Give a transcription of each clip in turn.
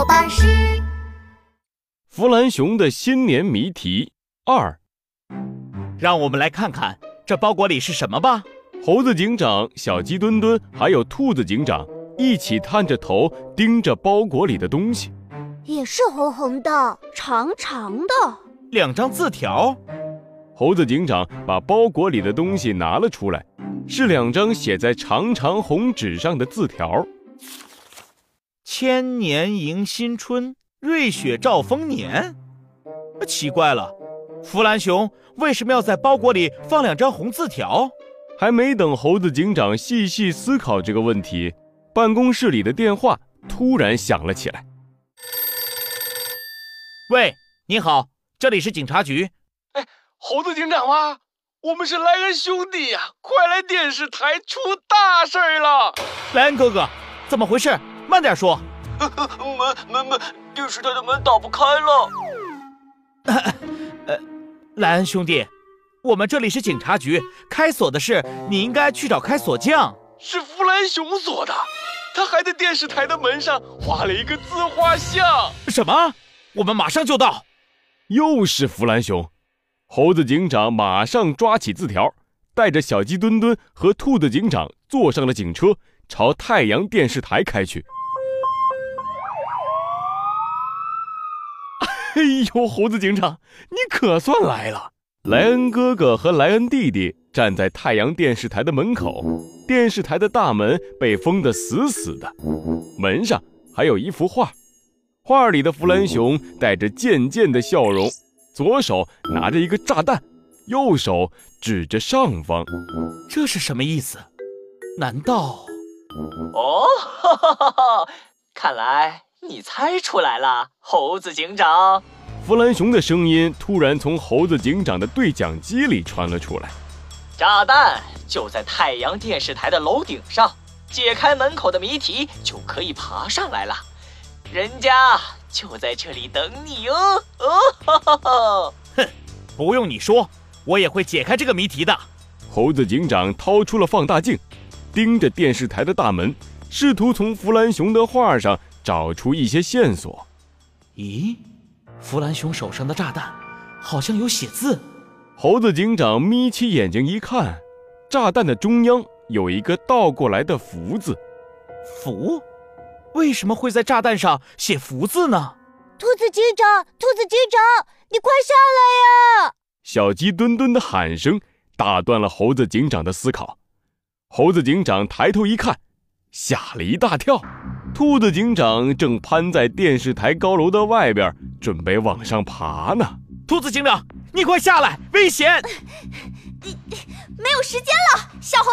狗巴士。弗兰熊的新年谜题二，让我们来看看这包裹里是什么吧。猴子警长、小鸡墩墩还有兔子警长一起探着头盯着包裹里的东西。也是红红的、长长的两张字条。猴子警长把包裹里的东西拿了出来，是两张写在长长红纸上的字条。千年迎新春，瑞雪兆丰年。奇怪了，弗兰熊为什么要在包裹里放两张红字条？还没等猴子警长细细思考这个问题，办公室里的电话突然响了起来。喂，你好，这里是警察局。哎，猴子警长吗？我们是莱恩兄弟呀，快来电视台，出大事了！莱恩哥哥，怎么回事？慢点说。门门门，电视台的门打不开了。呃，莱恩兄弟。我们这里是警察局，开锁的事你应该去找开锁匠。是弗兰熊锁的，他还在电视台的门上画了一个自画像。什么？我们马上就到。又是弗兰熊，猴子警长马上抓起字条，带着小鸡墩墩和兔子警长坐上了警车，朝太阳电视台开去。哎呦，猴子警长，你可算来了！莱恩哥哥和莱恩弟弟站在太阳电视台的门口，电视台的大门被封得死死的，门上还有一幅画，画里的弗兰熊带着贱贱的笑容，左手拿着一个炸弹，右手指着上方，这是什么意思？难道……哦，哈哈哈哈！看来你猜出来了，猴子警长。弗兰熊的声音突然从猴子警长的对讲机里传了出来：“炸弹就在太阳电视台的楼顶上，解开门口的谜题就可以爬上来了。人家就在这里等你哦！”哦，哈哈哈！哼，不用你说，我也会解开这个谜题的。猴子警长掏出了放大镜，盯着电视台的大门，试图从弗兰熊的画上找出一些线索。咦？弗兰熊手上的炸弹好像有写字。猴子警长眯起眼睛一看，炸弹的中央有一个倒过来的福字。福？为什么会在炸弹上写福字呢？兔子警长，兔子警长，你快下来呀！小鸡墩墩的喊声打断了猴子警长的思考。猴子警长抬头一看，吓了一大跳。兔子警长正攀在电视台高楼的外边，准备往上爬呢。兔子警长，你快下来，危险！没有时间了，小红。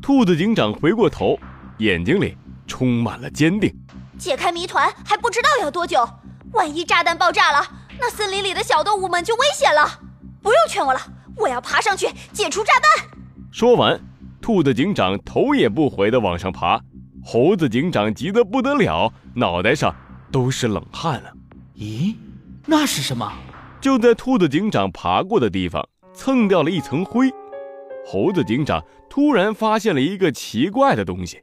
兔子警长回过头，眼睛里充满了坚定。解开谜团还不知道要多久，万一炸弹爆炸了，那森林里的小动物们就危险了。不用劝我了，我要爬上去解除炸弹。说完，兔子警长头也不回地往上爬。猴子警长急得不得了，脑袋上都是冷汗了。咦，那是什么？就在兔子警长爬过的地方，蹭掉了一层灰。猴子警长突然发现了一个奇怪的东西，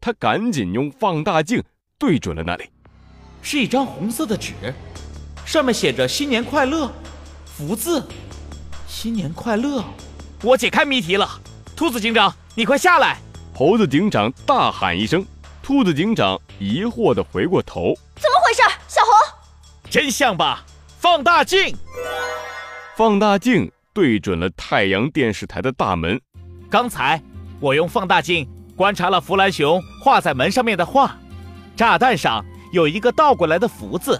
他赶紧用放大镜对准了那里，是一张红色的纸，上面写着“新年快乐”福字。新年快乐！我解开谜题了，兔子警长，你快下来！猴子警长大喊一声，兔子警长疑惑地回过头：“怎么回事？小红，真相吧？放大镜，放大镜对准了太阳电视台的大门。刚才我用放大镜观察了弗兰熊画在门上面的画，炸弹上有一个倒过来的福字，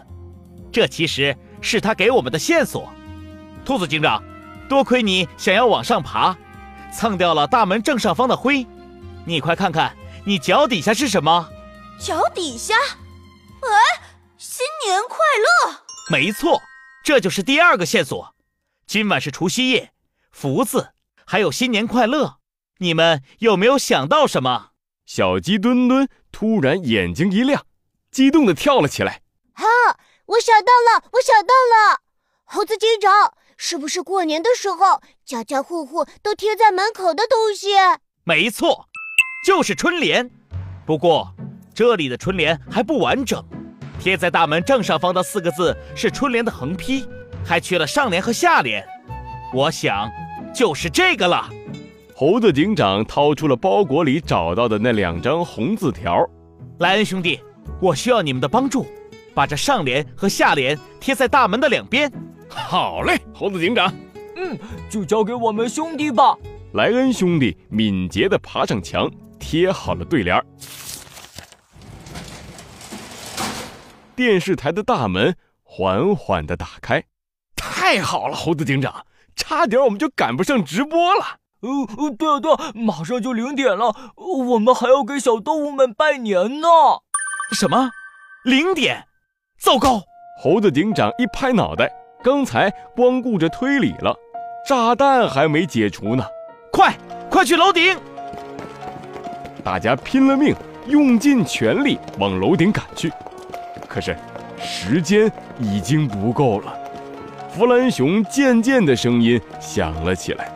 这其实是他给我们的线索。兔子警长，多亏你想要往上爬，蹭掉了大门正上方的灰。”你快看看，你脚底下是什么？脚底下？哎，新年快乐！没错，这就是第二个线索。今晚是除夕夜，福字还有新年快乐，你们有没有想到什么？小鸡墩墩突然眼睛一亮，激动地跳了起来。啊，我想到了，我想到了！猴子警长，是不是过年的时候家家户户都贴在门口的东西？没错。就是春联，不过这里的春联还不完整，贴在大门正上方的四个字是春联的横批，还缺了上联和下联。我想，就是这个了。猴子警长掏出了包裹里找到的那两张红字条。莱恩兄弟，我需要你们的帮助，把这上联和下联贴在大门的两边。好嘞，猴子警长。嗯，就交给我们兄弟吧。莱恩兄弟敏捷地爬上墙，贴好了对联。电视台的大门缓缓地打开，太好了，猴子警长，差点我们就赶不上直播了。哦哦，对啊对啊，马上就零点了，我们还要给小动物们拜年呢。什么？零点？糟糕！猴子警长一拍脑袋，刚才光顾着推理了，炸弹还没解除呢。快快去楼顶！大家拼了命，用尽全力往楼顶赶去。可是，时间已经不够了。弗兰熊渐渐的声音响了起来：“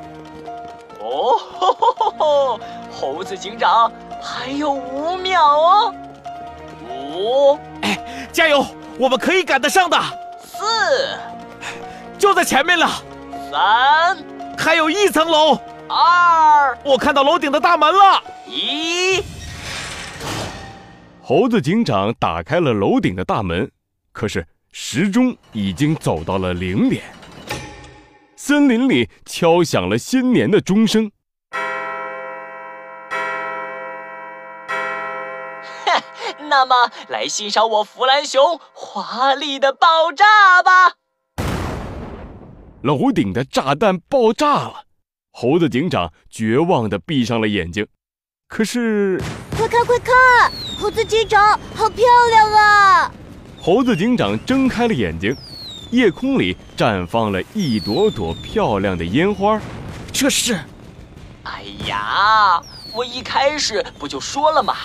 哦，吼吼吼吼！猴子警长，还有五秒哦！五，哎，加油，我们可以赶得上的！四，就在前面了！三，还有一层楼！二，我看到楼顶的大门了！一。”猴子警长打开了楼顶的大门，可是时钟已经走到了零点。森林里敲响了新年的钟声。那么，来欣赏我弗兰熊华丽的爆炸吧！楼顶的炸弹爆炸了，猴子警长绝望地闭上了眼睛。可是，快看快看，猴子警长好漂亮啊！猴子警长睁开了眼睛，夜空里绽放了一朵朵漂亮的烟花。这是……哎呀，我一开始不就说了吗？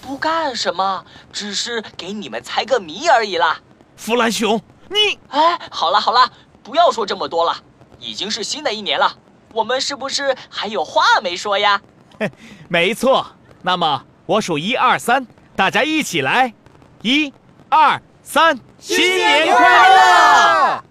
不干什么，只是给你们猜个谜而已啦。弗兰熊，你……哎，好了好了，不要说这么多了。已经是新的一年了，我们是不是还有话没说呀？没错，那么我数一二三，大家一起来，一、二、三，新年快乐！